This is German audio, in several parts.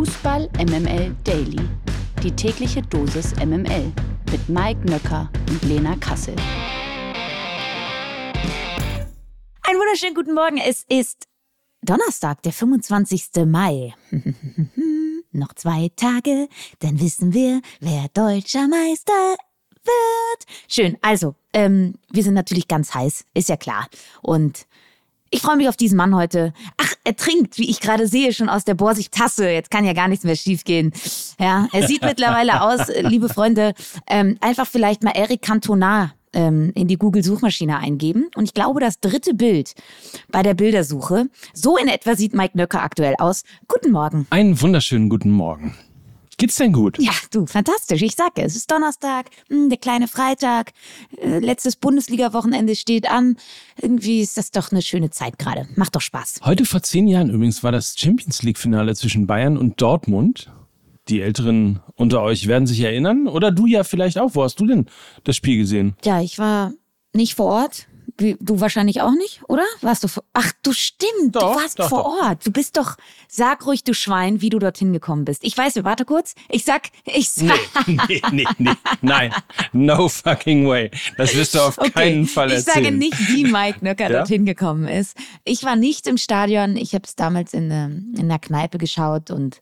Fußball MML Daily. Die tägliche Dosis MML mit Mike Nöcker und Lena Kassel. Einen wunderschönen guten Morgen. Es ist Donnerstag, der 25. Mai. Noch zwei Tage, dann wissen wir, wer deutscher Meister wird. Schön. Also, ähm, wir sind natürlich ganz heiß, ist ja klar. Und ich freue mich auf diesen Mann heute. Ach, er trinkt, wie ich gerade sehe, schon aus der Borsigtasse. Jetzt kann ja gar nichts mehr schiefgehen. Ja, er sieht mittlerweile aus, äh, liebe Freunde, ähm, einfach vielleicht mal Eric Cantona ähm, in die Google-Suchmaschine eingeben. Und ich glaube, das dritte Bild bei der Bildersuche, so in etwa sieht Mike Nöcker aktuell aus. Guten Morgen. Einen wunderschönen guten Morgen. Geht's denn gut? Ja, du, fantastisch. Ich sage, es ist Donnerstag, mh, hm, der kleine Freitag, äh, letztes Bundesliga-Wochenende steht an. Irgendwie ist das doch eine schöne Zeit gerade. Macht doch Spaß. Heute vor zehn Jahren übrigens war das Champions League-Finale zwischen Bayern und Dortmund. Die Älteren unter euch werden sich erinnern. Oder du ja vielleicht auch. Wo hast du denn das Spiel gesehen? Ja, ich war nicht vor Ort. Wie, du wahrscheinlich auch nicht, oder? Warst du vor Ach, du stimmt, doch, du warst doch, vor doch. Ort. Du bist doch, sag ruhig, du Schwein, wie du dorthin gekommen bist. Ich weiß, warte kurz. Ich sag, ich sag. Nee, nee, nee, nee, nein. No fucking way. Das wirst du auf Okay, keinen Fall ich erzählen. sage nicht, wie Mike Nöcker Ja? dorthin gekommen ist. Ich war nicht im Stadion. Ich habe es damals in, ähm, in der Kneipe geschaut und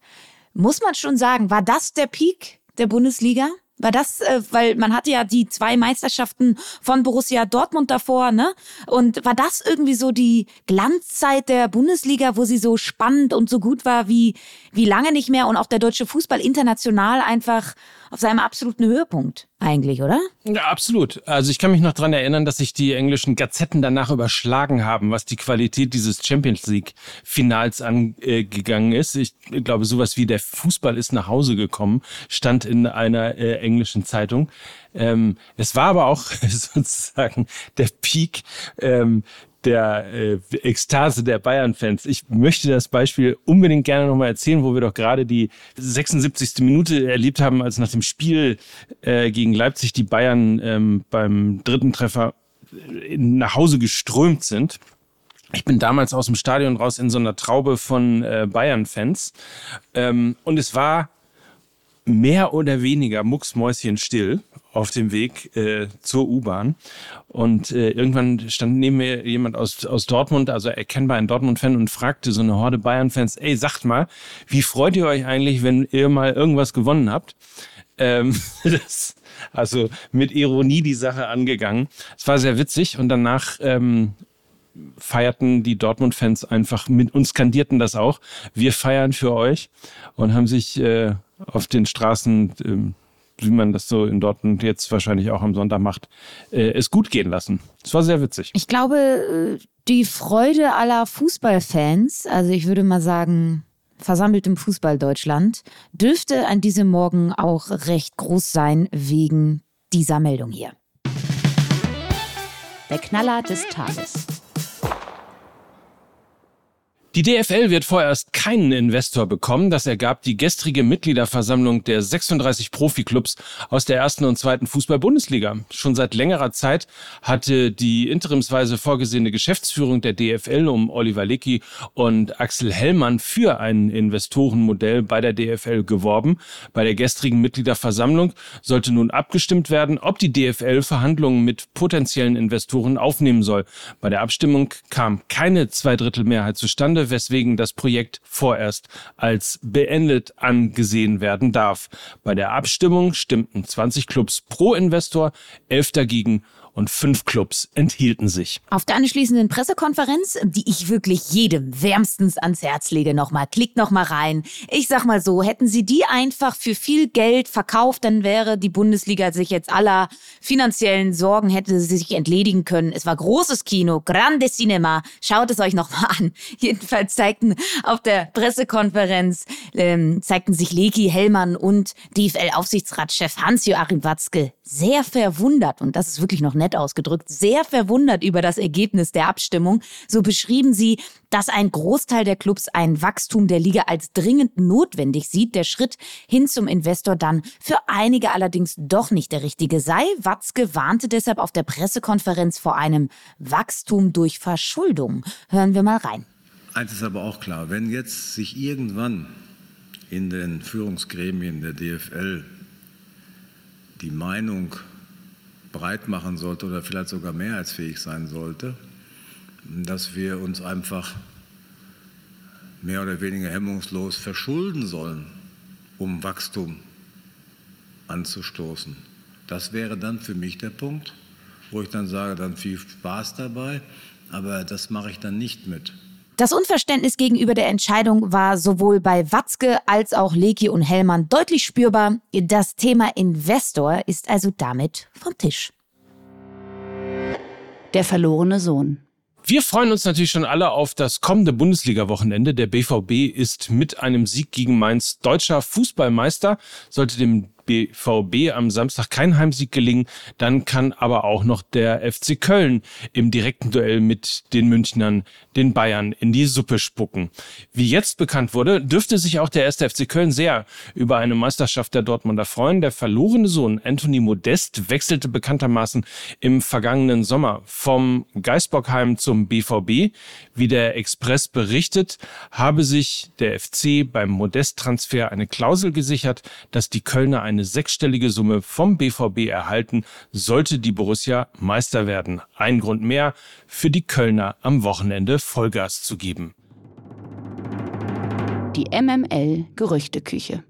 muss man schon sagen, war das der Peak der Bundesliga? War das, äh, weil man hatte ja die zwei Meisterschaften von Borussia Dortmund davor, ne? Und war das irgendwie so die Glanzzeit der Bundesliga, wo sie so spannend und so gut war wie, wie lange nicht mehr und auch der deutsche Fußball international einfach auf seinem absoluten Höhepunkt eigentlich, oder? Ja, absolut. Also ich kann mich noch dran erinnern, dass sich die englischen Gazetten danach überschlagen haben, was die Qualität dieses Champions League-Finals angegangen ist. Ich glaube, sowas wie der Fußball ist nach Hause gekommen, stand in einer äh, englischen Zeitung. Ähm, es war aber auch sozusagen der Peak ähm, der äh, Ekstase der Bayern-Fans. Ich möchte das Beispiel unbedingt gerne nochmal erzählen, wo wir doch gerade die 76. Minute erlebt haben, als nach dem Spiel äh, gegen Leipzig die Bayern ähm, beim dritten Treffer äh, nach Hause geströmt sind. Ich bin damals aus dem Stadion raus in so einer Traube von äh, Bayern-Fans. Ähm, und es war mehr oder weniger mucksmäuschenstill auf dem Weg äh, zur U-Bahn. Und äh, irgendwann stand neben mir jemand aus, aus Dortmund, also erkennbar ein Dortmund-Fan, und fragte so eine Horde Bayern-Fans, ey, sagt mal, wie freut ihr euch eigentlich, wenn ihr mal irgendwas gewonnen habt? Ähm, das, also mit Ironie die Sache angegangen. Es war sehr witzig und danach ähm, feierten die Dortmund-Fans einfach mit uns skandierten das auch. Wir feiern für euch und haben sich äh, auf den Straßen, ähm, wie man das so in Dortmund jetzt wahrscheinlich auch am Sonntag macht, äh, es gut gehen lassen. Es war sehr witzig. Ich glaube, äh, die Freude aller Fußballfans, also ich würde mal sagen, versammelt im Fußball Deutschland, dürfte an diesem Morgen auch recht groß sein wegen dieser Meldung hier. Der Knaller des Tages. Die DFL wird vorerst keinen Investor bekommen. Das ergab die gestrige Mitgliederversammlung der 36 Profiklubs aus der ersten und zweiten Fußball-Bundesliga. Schon seit längerer Zeit hatte die interimsweise vorgesehene Geschäftsführung der DFL um Oliver Leckie und Axel Hellmann für ein Investorenmodell bei der DFL geworben. Bei der gestrigen Mitgliederversammlung sollte nun abgestimmt werden, ob die DFL Verhandlungen mit potenziellen Investoren aufnehmen soll. Bei der Abstimmung kam keine Zweidrittelmehrheit zustande, weswegen das Projekt vorerst als beendet angesehen werden darf. Bei der Abstimmung stimmten 20 Clubs pro Investor, 11 dagegen und 5 Clubs enthielten sich. Auf der anschließenden Pressekonferenz, die ich wirklich jedem wärmstens ans Herz lege, nochmal, klickt nochmal rein. Ich sag mal so, hätten sie die einfach für viel Geld verkauft, dann wäre die Bundesliga sich jetzt aller finanziellen Sorgen, hätte sie sich entledigen können. Es war großes Kino, grande Cinema. Schaut es euch nochmal an. Jedenfalls zeigten auf der Pressekonferenz, ähm, zeigten sich Leki, Hellmann und DFL-Aufsichtsratschef Hans-Joachim Watzke sehr verwundert, und das ist wirklich noch nett ausgedrückt, sehr verwundert über das Ergebnis der Abstimmung. So beschrieben sie, dass ein Großteil der Clubs ein Wachstum der Liga als dringend notwendig sieht. Der Schritt hin zum Investor dann für einige allerdings doch nicht der richtige sei. Watzke warnte deshalb auf der Pressekonferenz vor einem Wachstum durch Verschuldung. Hören wir mal rein. Eins ist aber auch klar, wenn jetzt sich irgendwann in den Führungsgremien der DFL die Meinung breit machen sollte oder vielleicht sogar mehrheitsfähig sein sollte, dass wir uns einfach mehr oder weniger hemmungslos verschulden sollen, um Wachstum anzustoßen. Das wäre dann für mich der Punkt, wo ich dann sage, dann viel Spaß dabei, aber das mache ich dann nicht mit. Das Unverständnis gegenüber der Entscheidung war sowohl bei Watzke als auch Leki und Hellmann deutlich spürbar. Das Thema Investor ist also damit vom Tisch. Der verlorene Sohn. Wir freuen uns natürlich schon alle auf das kommende Bundesliga-Wochenende. Der BVB ist mit einem Sieg gegen Mainz deutscher Fußballmeister. Sollte dem BVB am Samstag kein Heimsieg gelingen, dann kann aber auch noch der FC Köln im direkten Duell mit den Münchnern, den Bayern, in die Suppe spucken. Wie jetzt bekannt wurde, dürfte sich auch der erste FC Köln sehr über eine Meisterschaft der Dortmunder freuen. Der verlorene Sohn Anthony Modest wechselte bekanntermaßen im vergangenen Sommer vom Geisbockheim zum BVB. Wie der Express berichtet, habe sich der FC beim Modest-Transfer eine Klausel gesichert, dass die Kölner eine eine sechsstellige Summe vom BVB erhalten, sollte die Borussia Meister werden. Ein Grund mehr für die Kölner am Wochenende Vollgas zu geben. Die MML Gerüchteküche.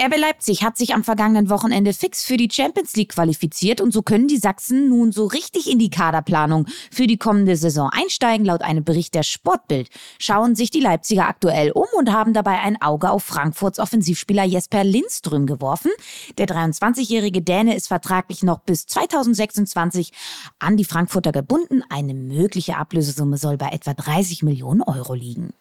RB Leipzig hat sich am vergangenen Wochenende fix für die Champions League qualifiziert und so können die Sachsen nun so richtig in die Kaderplanung für die kommende Saison einsteigen. Laut einem Bericht der Sportbild schauen sich die Leipziger aktuell um und haben dabei ein Auge auf Frankfurts Offensivspieler Jesper Lindström geworfen. Der 23-jährige Däne ist vertraglich noch bis 2026 an die Frankfurter gebunden. Eine mögliche Ablösesumme soll bei etwa 30 Millionen Euro liegen.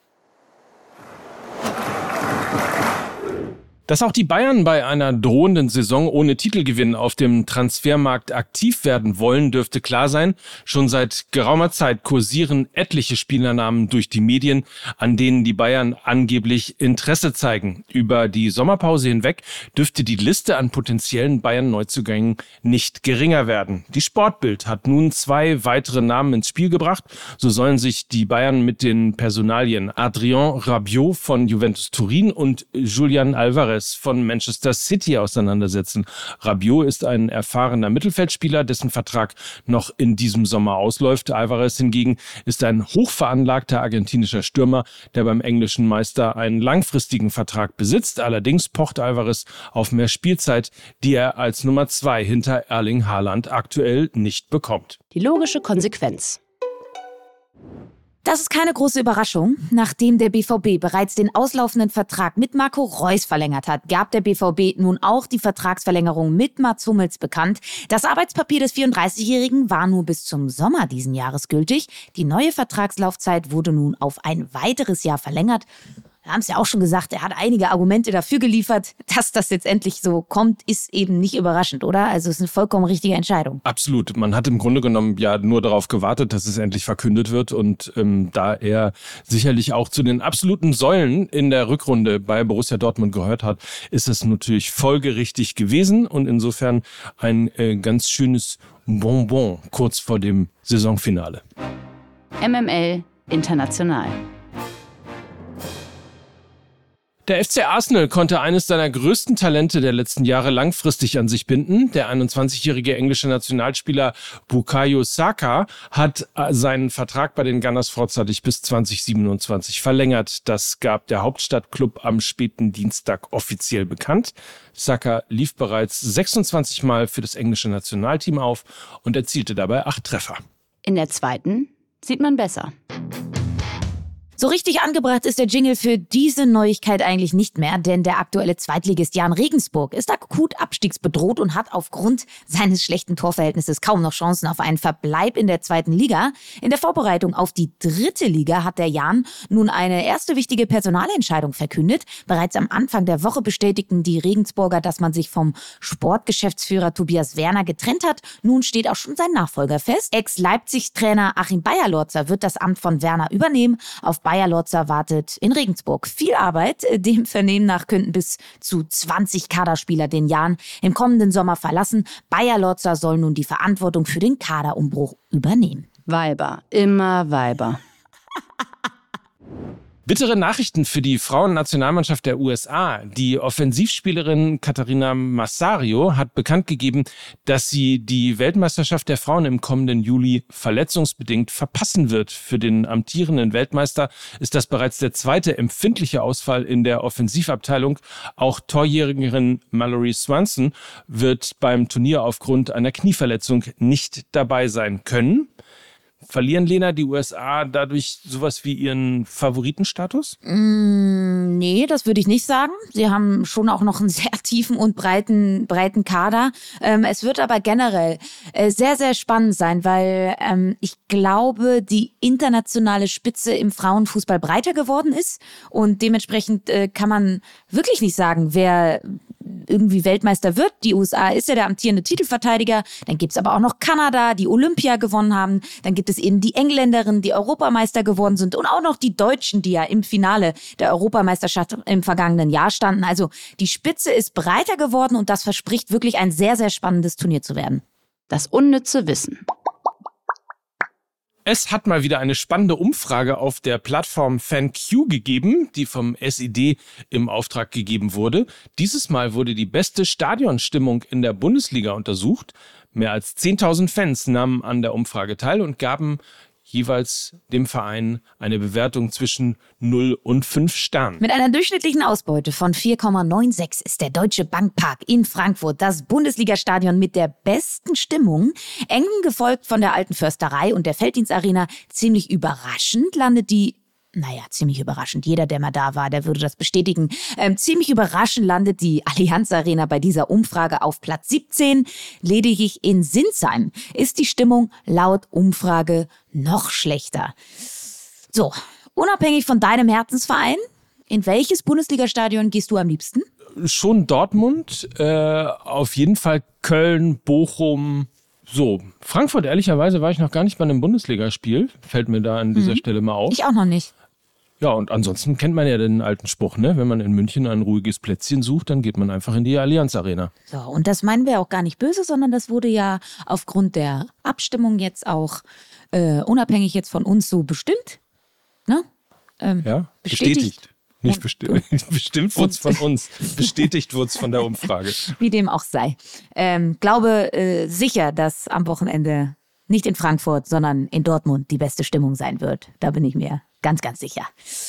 Dass auch die Bayern bei einer drohenden Saison ohne Titelgewinn auf dem Transfermarkt aktiv werden wollen, dürfte klar sein. Schon seit geraumer Zeit kursieren etliche Spielernamen durch die Medien, an denen die Bayern angeblich Interesse zeigen. Über die Sommerpause hinweg dürfte die Liste an potenziellen Bayern-Neuzugängen nicht geringer werden. Die Sportbild hat nun zwei weitere Namen ins Spiel gebracht. So sollen sich die Bayern mit den Personalien Adrien Rabiot von Juventus Turin und Julian Alvarez Alvarez von Manchester City auseinandersetzen. Rabiot ist ein erfahrener Mittelfeldspieler, dessen Vertrag noch in diesem Sommer ausläuft. Alvarez hingegen ist ein hochveranlagter argentinischer Stürmer, der beim englischen Meister einen langfristigen Vertrag besitzt. Allerdings pocht Alvarez auf mehr Spielzeit, die er als Nummer zwei hinter Erling Haaland aktuell nicht bekommt. Die logische Konsequenz. Das ist keine große Überraschung. Nachdem der BVB bereits den auslaufenden Vertrag mit Marco Reus verlängert hat, gab der BVB nun auch die Vertragsverlängerung mit Mats Hummels bekannt. Das Arbeitspapier des 34-Jährigen war nur bis zum Sommer diesen Jahres gültig. Die neue Vertragslaufzeit wurde nun auf ein weiteres Jahr verlängert. Wir haben es ja auch schon gesagt, er hat einige Argumente dafür geliefert. Dass das jetzt endlich so kommt, ist eben nicht überraschend, oder? Also es ist eine vollkommen richtige Entscheidung. Absolut. Man hat im Grunde genommen ja nur darauf gewartet, dass es endlich verkündet wird. Und ähm, da er sicherlich auch zu den absoluten Säulen in der Rückrunde bei Borussia Dortmund gehört hat, ist es natürlich folgerichtig gewesen und insofern ein äh, ganz schönes Bonbon kurz vor dem Saisonfinale. MML International. Der FC Arsenal konnte eines seiner größten Talente der letzten Jahre langfristig an sich binden. Der 21-jährige englische Nationalspieler Bukayo Saka hat äh, seinen Vertrag bei den Gunners vorzeitig bis 2027 verlängert. Das gab der Hauptstadtklub am späten Dienstag offiziell bekannt. Saka lief bereits 26 Mal für das englische Nationalteam auf und erzielte dabei acht Treffer. In der zweiten sieht man besser. So richtig angebracht ist der Jingle für diese Neuigkeit eigentlich nicht mehr, denn der aktuelle Zweitligist Jan Regensburg ist akut abstiegsbedroht und hat aufgrund seines schlechten Torverhältnisses kaum noch Chancen auf einen Verbleib in der zweiten Liga. In der Vorbereitung auf die dritte Liga hat der Jan nun eine erste wichtige Personalentscheidung verkündet. Bereits am Anfang der Woche bestätigten die Regensburger, dass man sich vom Sportgeschäftsführer Tobias Werner getrennt hat. Nun steht auch schon sein Nachfolger fest. Ex-Leipzig-Trainer Achim Bayerlorzer wird das Amt von Werner übernehmen. Auf Bayer Lotzer wartet in Regensburg viel Arbeit. Dem Vernehmen nach könnten bis zu 20 Kaderspieler den Jahren im kommenden Sommer verlassen. Bayer Lotzer soll nun die Verantwortung für den Kaderumbruch übernehmen. Weiber, immer Weiber. Bittere Nachrichten für die Frauennationalmannschaft der USA. Die Offensivspielerin Katharina Massario hat bekannt gegeben, dass sie die Weltmeisterschaft der Frauen im kommenden Juli verletzungsbedingt verpassen wird. Für den amtierenden Weltmeister ist das bereits der zweite empfindliche Ausfall in der Offensivabteilung. Auch Torjährigerin Mallory Swanson wird beim Turnier aufgrund einer Knieverletzung nicht dabei sein können. Verlieren Lena die USA dadurch sowas wie ihren Favoritenstatus? Mm, nee, das würde ich nicht sagen. Sie haben schon auch noch einen sehr tiefen und breiten, breiten Kader. Ähm, es wird aber generell äh, sehr, sehr spannend sein, weil ähm, ich glaube, die internationale Spitze im Frauenfußball breiter geworden ist und dementsprechend äh, kann man wirklich nicht sagen, wer irgendwie Weltmeister wird. Die USA ist ja der amtierende Titelverteidiger. Dann gibt's aber auch noch Kanada, die Olympia gewonnen haben. Dann gibt es eben die Engländerinnen, die Europameister geworden sind und auch noch die Deutschen, die ja im Finale der Europameisterschaft im vergangenen Jahr standen. Also die Spitze ist breiter geworden und das verspricht wirklich ein sehr, sehr spannendes Turnier zu werden. Das unnütze Wissen. Es hat mal wieder eine spannende Umfrage auf der Plattform FanQ gegeben, die vom SED im Auftrag gegeben wurde. Dieses Mal wurde die beste Stadionstimmung in der Bundesliga untersucht. Mehr als 10.000 Fans nahmen an der Umfrage teil und gaben jeweils dem Verein eine Bewertung zwischen 0 und 5 Sternen. Mit einer durchschnittlichen Ausbeute von 4,96 ist der Deutsche Bankpark in Frankfurt das Bundesligastadion mit der besten Stimmung, eng gefolgt von der Alten Försterei und der Felddienstarena. Ziemlich überraschend landet die naja, ziemlich überraschend. Jeder, der mal da war, der würde das bestätigen. Ähm, ziemlich überraschend landet die Allianz Arena bei dieser Umfrage auf Platz 17. Lediglich in Sinsheim ist die Stimmung laut Umfrage noch schlechter. So, unabhängig von deinem Herzensverein, in welches Bundesligastadion gehst du am liebsten? Schon Dortmund, äh, auf jeden Fall Köln, Bochum, so, Frankfurt, ehrlicherweise war ich noch gar nicht bei einem Bundesligaspiel. Fällt mir da an dieser mhm. Stelle mal auf. Ich auch noch nicht. Ja, und ansonsten kennt man ja den alten Spruch, ne? Wenn man in München ein ruhiges Plätzchen sucht, dann geht man einfach in die Allianz Arena. So, und das meinen wir auch gar nicht böse, sondern das wurde ja aufgrund der Abstimmung jetzt auch äh, unabhängig jetzt von uns so bestimmt. Ne? Ähm, ja, bestätigt. bestätigt. Nicht bestimmt. bestimmt wurde es von uns. Bestätigt wurde es von der Umfrage. Wie dem auch sei. Ähm, glaube äh, sicher, dass am Wochenende nicht in Frankfurt, sondern in Dortmund die beste Stimmung sein wird. Da bin ich mir ganz, ganz sicher.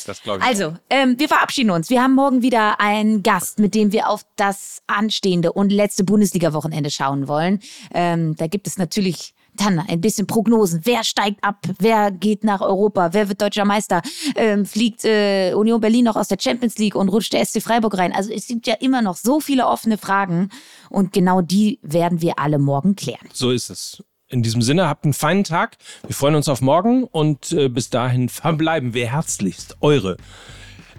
Das glaube ich. Also, ähm, wir verabschieden uns. Wir haben morgen wieder einen Gast, mit dem wir auf das anstehende und letzte Bundesliga-Wochenende schauen wollen. Ähm, da gibt es natürlich dann ein bisschen Prognosen. Wer steigt ab? Wer geht nach Europa? Wer wird deutscher Meister? Ähm, fliegt äh, Union Berlin noch aus der Champions League und rutscht der SC Freiburg rein? Also es gibt ja immer noch so viele offene Fragen und genau die werden wir alle morgen klären. So ist es. In diesem Sinne, habt einen feinen Tag. Wir freuen uns auf morgen und äh, bis dahin verbleiben wir herzlichst eure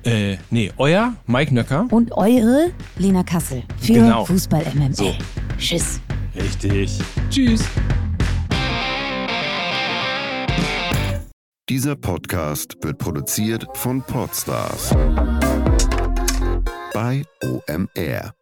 äh, nee, euer Mike Nöcker. Und eure Lena Kassel für genau. Fußball MML. So. Tschüss. Richtig. Tschüss. Dieser Podcast wird produziert von Podstars bei OMR.